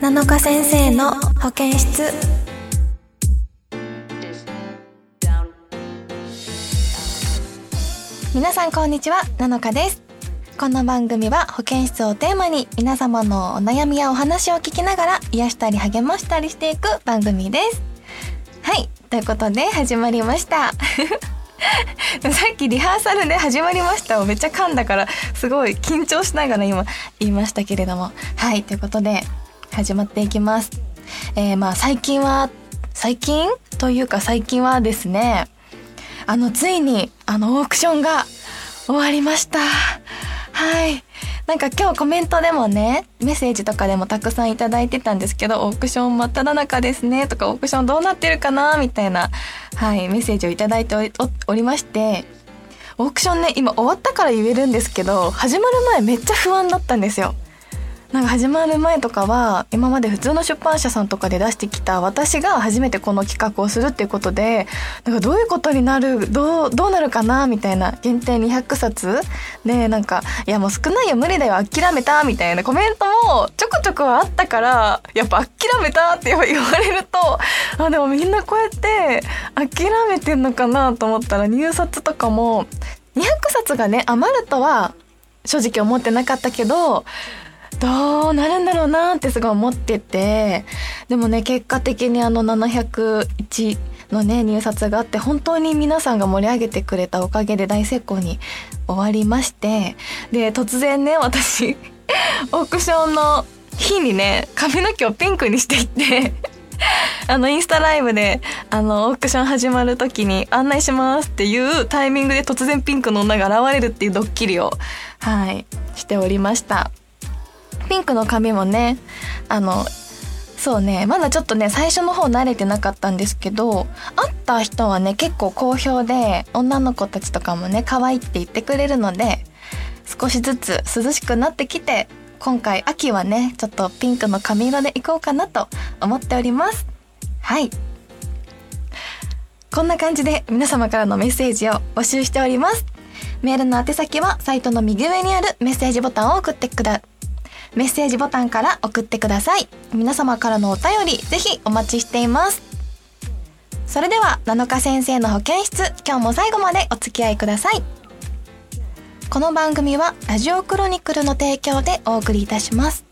7日先生の保健室。皆さんこんにちは7日です。この番組は保健室をテーマに皆様のお悩みやお話を聞きながら癒したり励ましたりしていく番組です。はいということで始まりました。さっきリハーサルで始まりました。をめっちゃ噛んだからすごい緊張しながら今言いましたけれども。はいということで始まっていきます。えー、まあ最近は最近というか最近はですねあのついにあのオークションが終わりました。はい。なんか今日コメントでもね、メッセージとかでもたくさんいただいてたんですけど、オークション真っ只中ですねとか、オークションどうなってるかなみたいな、はい、メッセージをいただいておりまして、オークションね、今終わったから言えるんですけど、始まる前めっちゃ不安だったんですよ。なんか始まる前とかは今まで普通の出版社さんとかで出してきた私が初めてこの企画をするっていうことでなんかどういうことになるどうどうなるかなみたいな限定200冊。でなんか「いやもう少ないよ無理だよ諦めた」みたいなコメントもちょくちょくはあったからやっぱ諦めたって言われるとあでもみんなこうやって諦めてんのかなと思ったら入札とかも200冊がね余るとは正直思ってなかったけどどうなるんだろうなってすごい思ってて、でもね、結果的にあの701のね、入札があって、本当に皆さんが盛り上げてくれたおかげで大成功に終わりまして、で、突然ね、私、オークションの日にね、髪の毛をピンクにしていって。あの、インスタライブで、あの、オークション始まる時に案内しますっていうタイミングで突然ピンクの女が現れるっていうドッキリを、はい、しておりました。ピンクの髪もねあのそうねまだちょっとね最初の方慣れてなかったんですけど会った人はね結構好評で女の子たちとかもね可愛いって言ってくれるので少しずつ涼しくなってきて今回秋はねちょっとピンクの髪色でいこうかなと思っております。はい。こんな感じで皆様からのメッセージを募集しております。メールの宛先はサイトの右上にあるメッセージボタンを送ってくだメッセージボタンから送ってください。皆様からのお便りぜひお待ちしています。それでは7日先生の保健室今日も最後までお付き合いください。この番組はラジオクロニクルの提供でお送りいたします。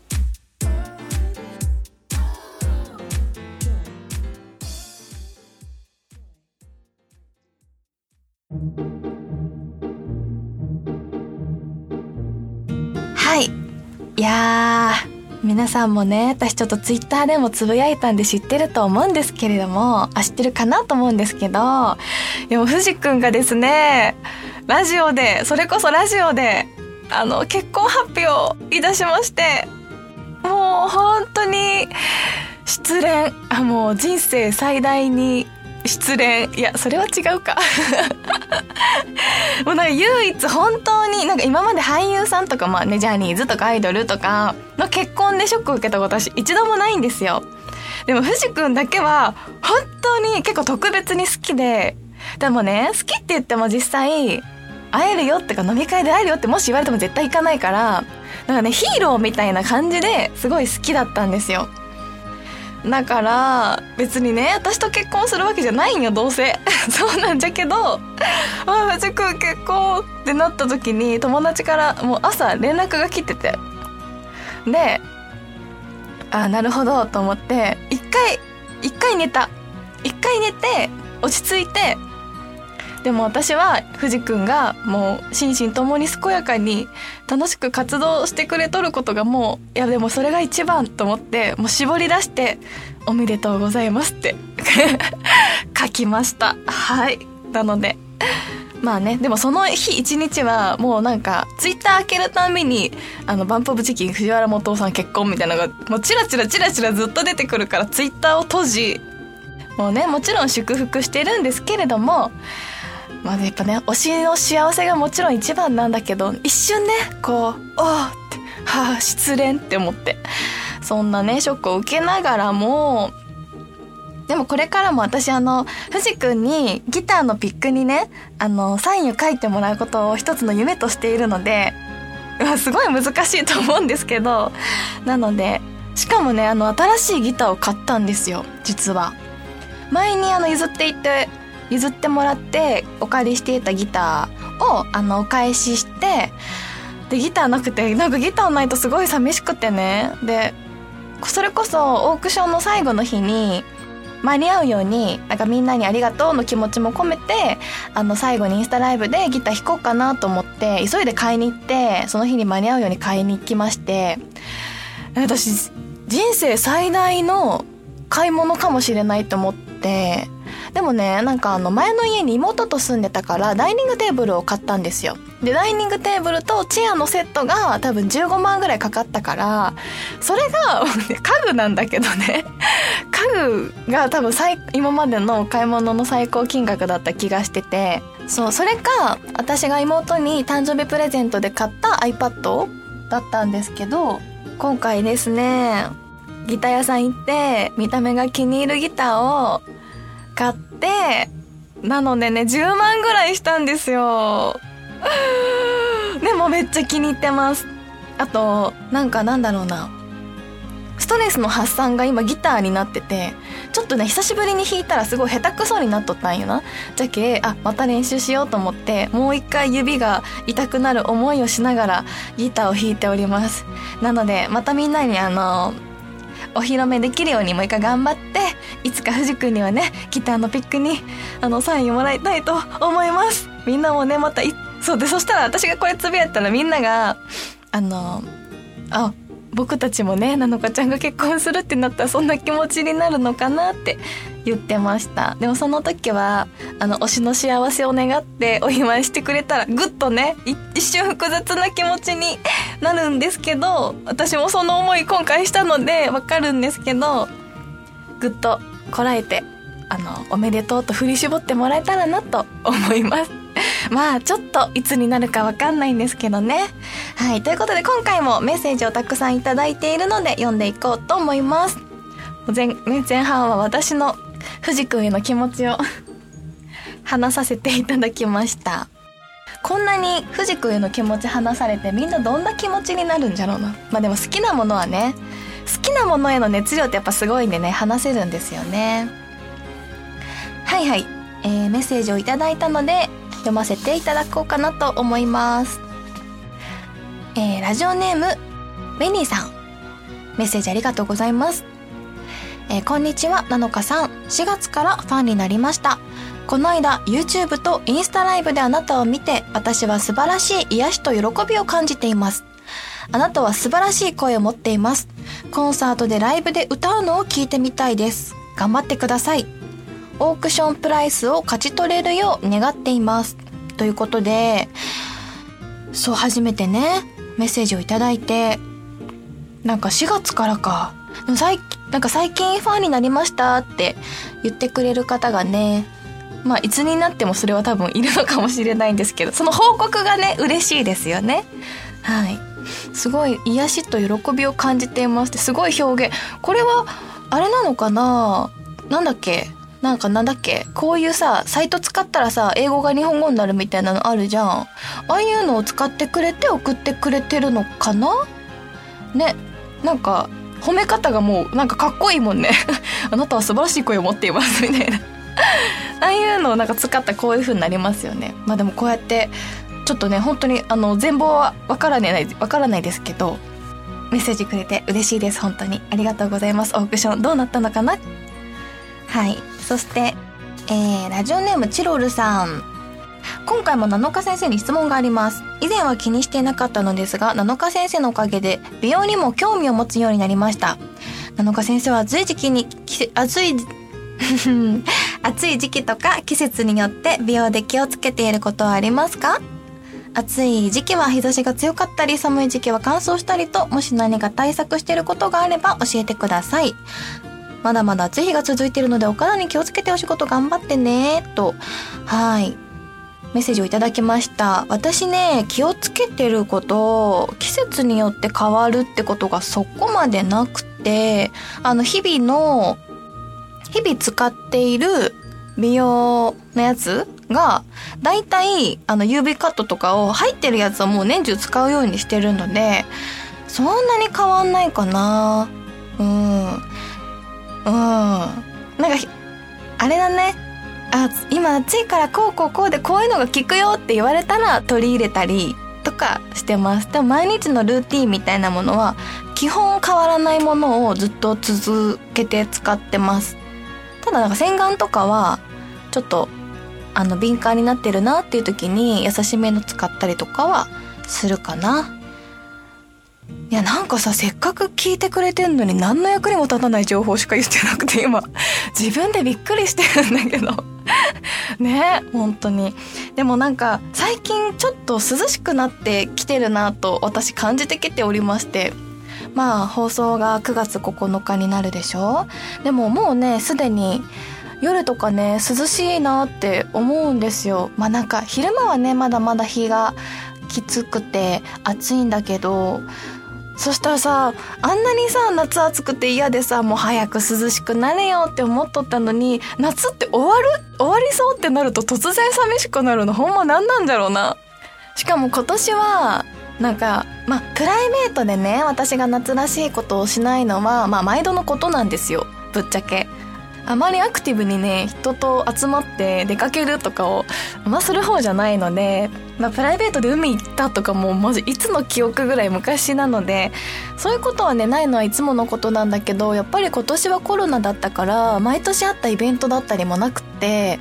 いやー、皆さんもね、私ちょっとツイッターでもつぶやいたんで知ってると思うんですけれども、あ、知ってるかなと思うんですけど、でも藤くんがですね、ラジオで、それこそラジオで、あの、結婚発表いたしまして、もう本当に、失恋、あ、もう人生最大に失恋いやそれは違うか。もうなんか唯一本当になんか今まで俳優さんとかまあねジャニーズとかアイドルとかの結婚でショックを受けたこと私一度もないんですよ。でも藤君だけは本当に結構特別に好きででもね好きって言っても実際会えるよってか飲み会で会えるよってもし言われても絶対行かないからなんかねヒーローみたいな感じですごい好きだったんですよ。だから別にね私と結婚するわけじゃないんよどうせ。そうなんじゃけど「あ藤君結婚」ってなった時に友達からもう朝連絡が来てて。であなるほどと思って一回一回寝た。一回寝て落ち着いてでも私は藤君がもう心身ともに健やかに楽しく活動してくれとることがもういやでもそれが一番と思ってもう絞り出して「おめでとうございます」って 書きました。はい。なのでまあねでもその日一日はもうなんかツイッター開けるたびにあのバンプオブチキン藤原元さん結婚みたいなのがもうチラチラチラチラずっと出てくるからツイッターを閉じもうねもちろん祝福してるんですけれどもまあやっぱね推しの幸せがもちろん一番なんだけど一瞬ねこう「おお!」って「はあ失恋」って思ってそんなねショックを受けながらもでもこれからも私あの藤君にギターのピックにねあのサインを書いてもらうことを一つの夢としているのですごい難しいと思うんですけどなのでしかもねあの新しいギターを買ったんですよ実は前にあの譲っていって譲ってもらってお借りしていたギターをあのお返ししてでギターなくてなんかギターないとすごい寂しくてね。でそれこそオークションの最後の日に間に合うようになんかみんなにありがとうの気持ちも込めてあの最後にインスタライブでギター弾こうかなと思って急いで買いに行ってその日に間に合うように買いに行きまして私人生最大の買い物かもしれないと思ってでもねなんかあの前の家に妹と住んでたからダイニングテーブルを買ったんですよ。でダイニングテーブルとチェアのセットが多分15万ぐらいかかったからそれが 家具なんだけどね。家具が多分最今までの買い物の最高金額だった気がしてて。そうそれか私が妹に誕生日プレゼントで買った iPad だったんですけど今回ですねギター屋さん行って見た目が気に入るギターを買ってなのでね10万ぐらいしたんですよ。でもめっちゃ気に入ってます。あとなんかなんだろうな。ストレスの発散が今ギターになっててちょっとね久しぶりに弾いたらすごい下手くそになっとったんよな。じゃけあまた練習しようと思ってもう一回指が痛くなる思いをしながらギターを弾いております。なのでまたみんなにあのお披露目できるようにもう一回頑張っていつか藤君にはねギターのピックにあのサインもらいたいと思います。みんなもねまたそうでそしたら私がこれつぶやったらみんながあのあ僕たちもねなのかちゃんが結婚するってなったらそんな気持ちになるのかなって言ってました。でもその時はあの推しの幸せを願ってお祝いしてくれたらぐっとね一瞬複雑な気持ちになるんですけど私もその思い今回したのでわかるんですけどぐっとこらえてあのおめでとうと振り絞ってもらえたらなと思います。まあちょっといつになるかわかんないんですけどね。はい。ということで今回もメッセージをたくさんいただいているので読んでいこうと思います。前,、前半は私の藤君への気持ちを 話させていただきました。こんなに藤君への気持ち話されてみんなどんな気持ちになるんじゃろうな。まあでも好きなものはね、好きなものへの熱量ってやっぱすごいんでね、話せるんですよね。はいはい。えー、メッセージをいただいたので、読ませていただこうかなと思います。えー、ラジオネーム、ベニーさん。メッセージありがとうございます。えー、こんにちは、なのかさん。4月からファンになりました。この間、YouTube とインスタライブであなたを見て、私は素晴らしい癒しと喜びを感じています。あなたは素晴らしい声を持っています。コンサートでライブで歌うのを聞いてみたいです。頑張ってください。オークションプライスを勝ち取れるよう願っています。ということで、そう初めてね、メッセージをいただいて、なんか4月からか、でも最なんか最近ファンになりましたって言ってくれる方がね、まあいつになってもそれは多分いるのかもしれないんですけど、その報告がね、嬉しいですよね。はい。すごい癒しと喜びを感じていますってすごい表現。これは、あれなのかな？なんだっけ？なんかなんだっけ？こういうさ、サイト使ったらさ、英語が日本語になるみたいなのあるじゃん。ああいうのを使ってくれて送ってくれてるのかな？ね。なんか、褒め方がもうなんかかっこいいもんね。あなたは素晴らしい声を持っていますみたいな。ああいうのをなんか使ったらこういう風になりますよね。まあでもこうやって、ちょっとね、本当にあの、全貌はわからない、わからないですけど、メッセージくれて嬉しいです、本当に。ありがとうございます。オークションどうなったのかな？はい。そして、えー、ラジオネームチロルさん。今回も7日先生に質問があります。以前は気にしていなかったのですが、7日先生のおかげで美容にも興味を持つようになりました。7日先生は暑い時期に、暑い、暑い時期とか季節によって美容で気をつけていることはありますか？暑い時期は日差しが強かったり寒い時期は乾燥したりともし何か対策していることがあれば教えてくださいまだまだ暑い日が続いているのでお体に気をつけてお仕事頑張ってね。とはい。メッセージをいただきました。私ね気をつけてること季節によって変わるってことがそこまでなくてあの日々の日々使っている美容のやつが、だいたいあの UV カットとかを入ってるやつをもう年中使うようにしてるので、そんなに変わんないかな。うん。うん。なんかあれだね。あ今暑いからこうこうこうでこういうのが効くよって言われたら取り入れたりとかしてます。でも毎日のルーティンみたいなものは基本変わらないものをずっと続けて使ってます。ただなんか洗顔とかはちょっとあの敏感になってるなっていう時に優しめの使ったりとかはするかな。いやなんかさせっかく聞いてくれてんのに何の役にも立たない情報しか言ってなくて 今自分でびっくりしてるんだけど。ね本当に。でもなんか最近ちょっと涼しくなってきてるなと私感じてきておりまして。まあ放送が9月9日になるでしょ。でももうねすでに夜とかね涼しいなって思うんですよ。まあなんか昼間はねまだまだ日がきつくて暑いんだけどそしたらさあんなにさ夏暑くて嫌でさもう早く涼しくなれよって思っとったのに夏って終わる終わりそうってなると突然寂しくなるの。ほんま何なんだろうな。しかも今年はなんかまあプライベートでね私が夏らしいことをしないのはまあ毎度のことなんですよ。ぶっちゃけ。あまりアクティブにね人と集まって出かけるとかをあんまする方じゃないので、まあ、プライベートで海行ったとかもマジいつの記憶ぐらい昔なのでそういうことはねないのはいつものことなんだけどやっぱり今年はコロナだったから毎年あったイベントだったりもなくって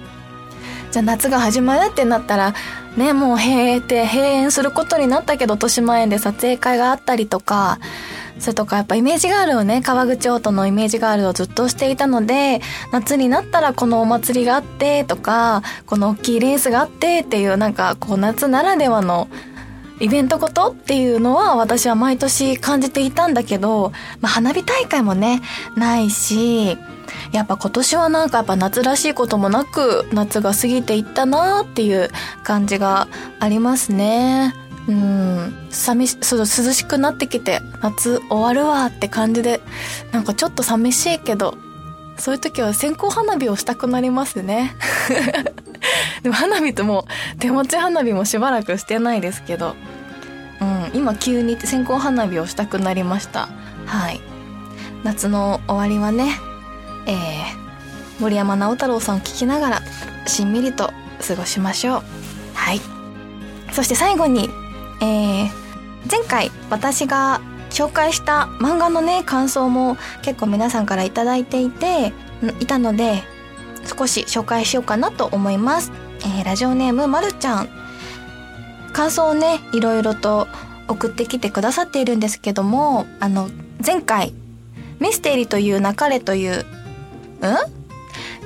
じゃあ夏が始まるってなったらねもう閉店閉園することになったけど豊島園で撮影会があったりとかそれとかやっぱイメージガールをね、川口オートのイメージガールをずっとしていたので、夏になったらこのお祭りがあってとか、この大きいレースがあってっていうなんかこう夏ならではのイベントごとっていうのは私は毎年感じていたんだけど、まあ花火大会もね、ないし、やっぱ今年はなんかやっぱ夏らしいこともなく夏が過ぎていったなーっていう感じがありますね。うん。寂しそう涼しくなってきて夏終わるわって感じでなんかちょっと寂しいけどそういう時は線香花火をしたくなりますね。でも花火とも手持ち花火もしばらくしてないですけどうん今急に線香花火をしたくなりました。はい。夏の終わりはねえー、森山直太朗さんを聞きながらしんみりと過ごしましょう。はい。そして最後にえー、前回私が紹介した漫画のね感想も結構皆さんから頂いていていたので少し紹介しようかなと思います、えー、ラジオネームまるちゃん。感想をねいろいろと送ってきてくださっているんですけどもあの前回ミステリというなかれというん？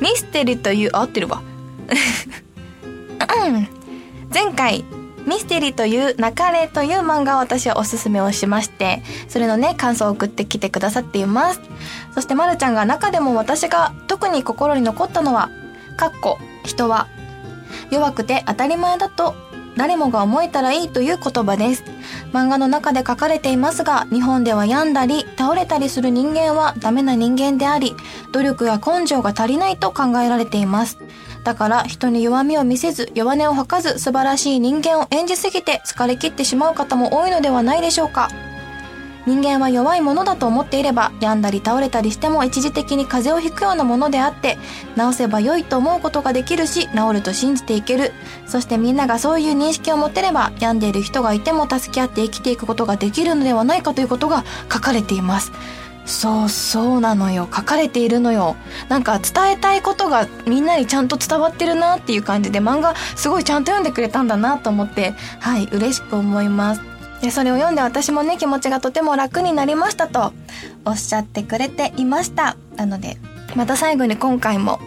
ミステリという合ってるわ。前回ミステリーという泣かれという漫画を私はおすすめをしまして、それのね、感想を送ってきてくださっています。そしてまるちゃんが中でも私が特に心に残ったのは、かっこ、人は、弱くて当たり前だと誰もが思えたらいいという言葉です。漫画の中で書かれていますが、日本では病んだり、倒れたりする人間はダメな人間であり、努力や根性が足りないと考えられています。だから人に弱みを見せず弱音を吐かず素晴らしい人間を演じすぎて疲れ切ってしまう方も多いのではないでしょうか人間は弱いものだと思っていれば病んだり倒れたりしても一時的に風邪をひくようなものであって治せば良いと思うことができるし治ると信じていける。そしてみんながそういう認識を持てれば病んでいる人がいても助け合って生きていくことができるのではないかということが書かれています。そうそうなのよ。書かれているのよ。なんか伝えたいことがみんなにちゃんと伝わってるなっていう感じで漫画すごいちゃんと読んでくれたんだなと思ってはい嬉しく思います。でそれを読んで私もね気持ちがとても楽になりましたとおっしゃってくれていました。なのでまた最後に今回も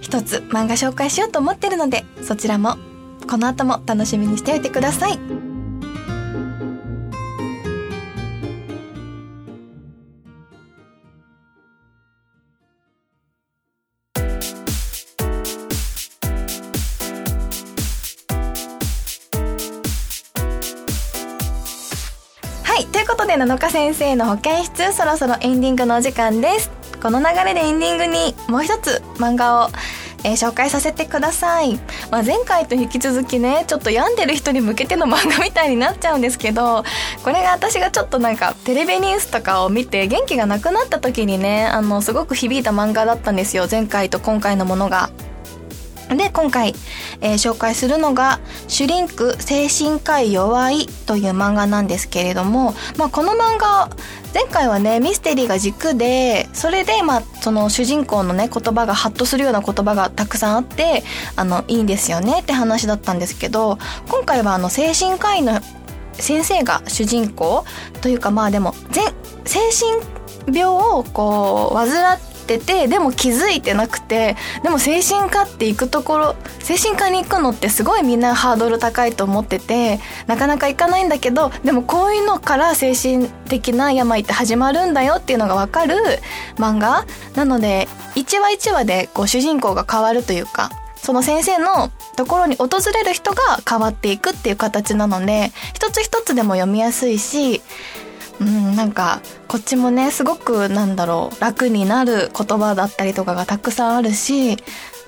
一つ漫画紹介しようと思ってるのでそちらもこの後も楽しみにしておいてください。いうことで7日先生の保健室そろそろエンディングのお時間ですこの流れでエンディングにもう一つ漫画を、えー、紹介させてくださいまあ、前回と引き続きねちょっと病んでる人に向けての漫画みたいになっちゃうんですけどこれが私がちょっとなんかテレビニュースとかを見て元気がなくなった時にねあのすごく響いた漫画だったんですよ前回と今回のものが。で、今回、えー、紹介するのが、シュリンク精神科医弱いという漫画なんですけれども、まあ、この漫画、前回はね、ミステリーが軸で、それで、まあ、その主人公のね、言葉がハッとするような言葉がたくさんあって、あの、いいんですよねって話だったんですけど、今回はあの、精神科医の先生が主人公というか、まあでも、精神病をこう、患って、っててでも気づいてなくてでも精神科って行くところ精神科に行くのってすごいみんなハードル高いと思っててなかなか行かないんだけどでもこういうのから精神的な病って始まるんだよっていうのがわかる漫画。なので1話1話でこう主人公が変わるというかその先生のところに訪れる人が変わっていくっていう形なので一つ一つでも読みやすいしうんなんかこっちもねすごくなんだろう楽になる言葉だったりとかがたくさんあるし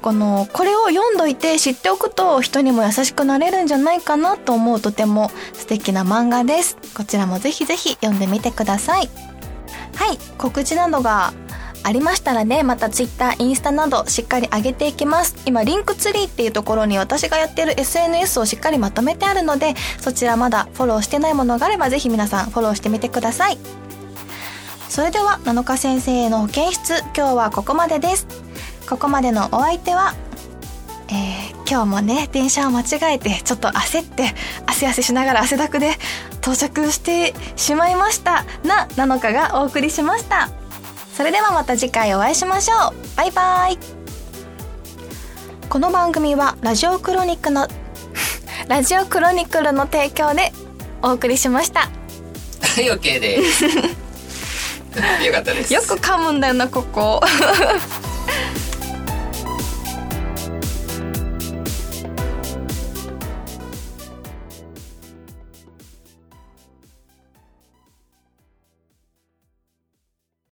このこれを読んどいて知っておくと人にも優しくなれるんじゃないかなと思うとても素敵な漫画です。こちらもぜひぜひ読んでみてください。はい告知などがありましたらねまた Twitter インスタなどしっかり上げていきます。今リンクツリーっていうところに私がやってる SNS をしっかりまとめてあるのでそちらまだフォローしてないものがあればぜひ皆さんフォローしてみてください。それでは7日先生への保健室今日はここまでです。ここまでのお相手はえー、今日もね電車を間違えてちょっと焦って汗汗しながら汗だくで到着してしまいましたな7日がお送りしました。それではまた次回お会いしましょう。バイバイ。この番組はラジオクロニクの ラジオクロニクルの提供でお送りしました。はい OK です。よかったです。よく噛むんだよなここ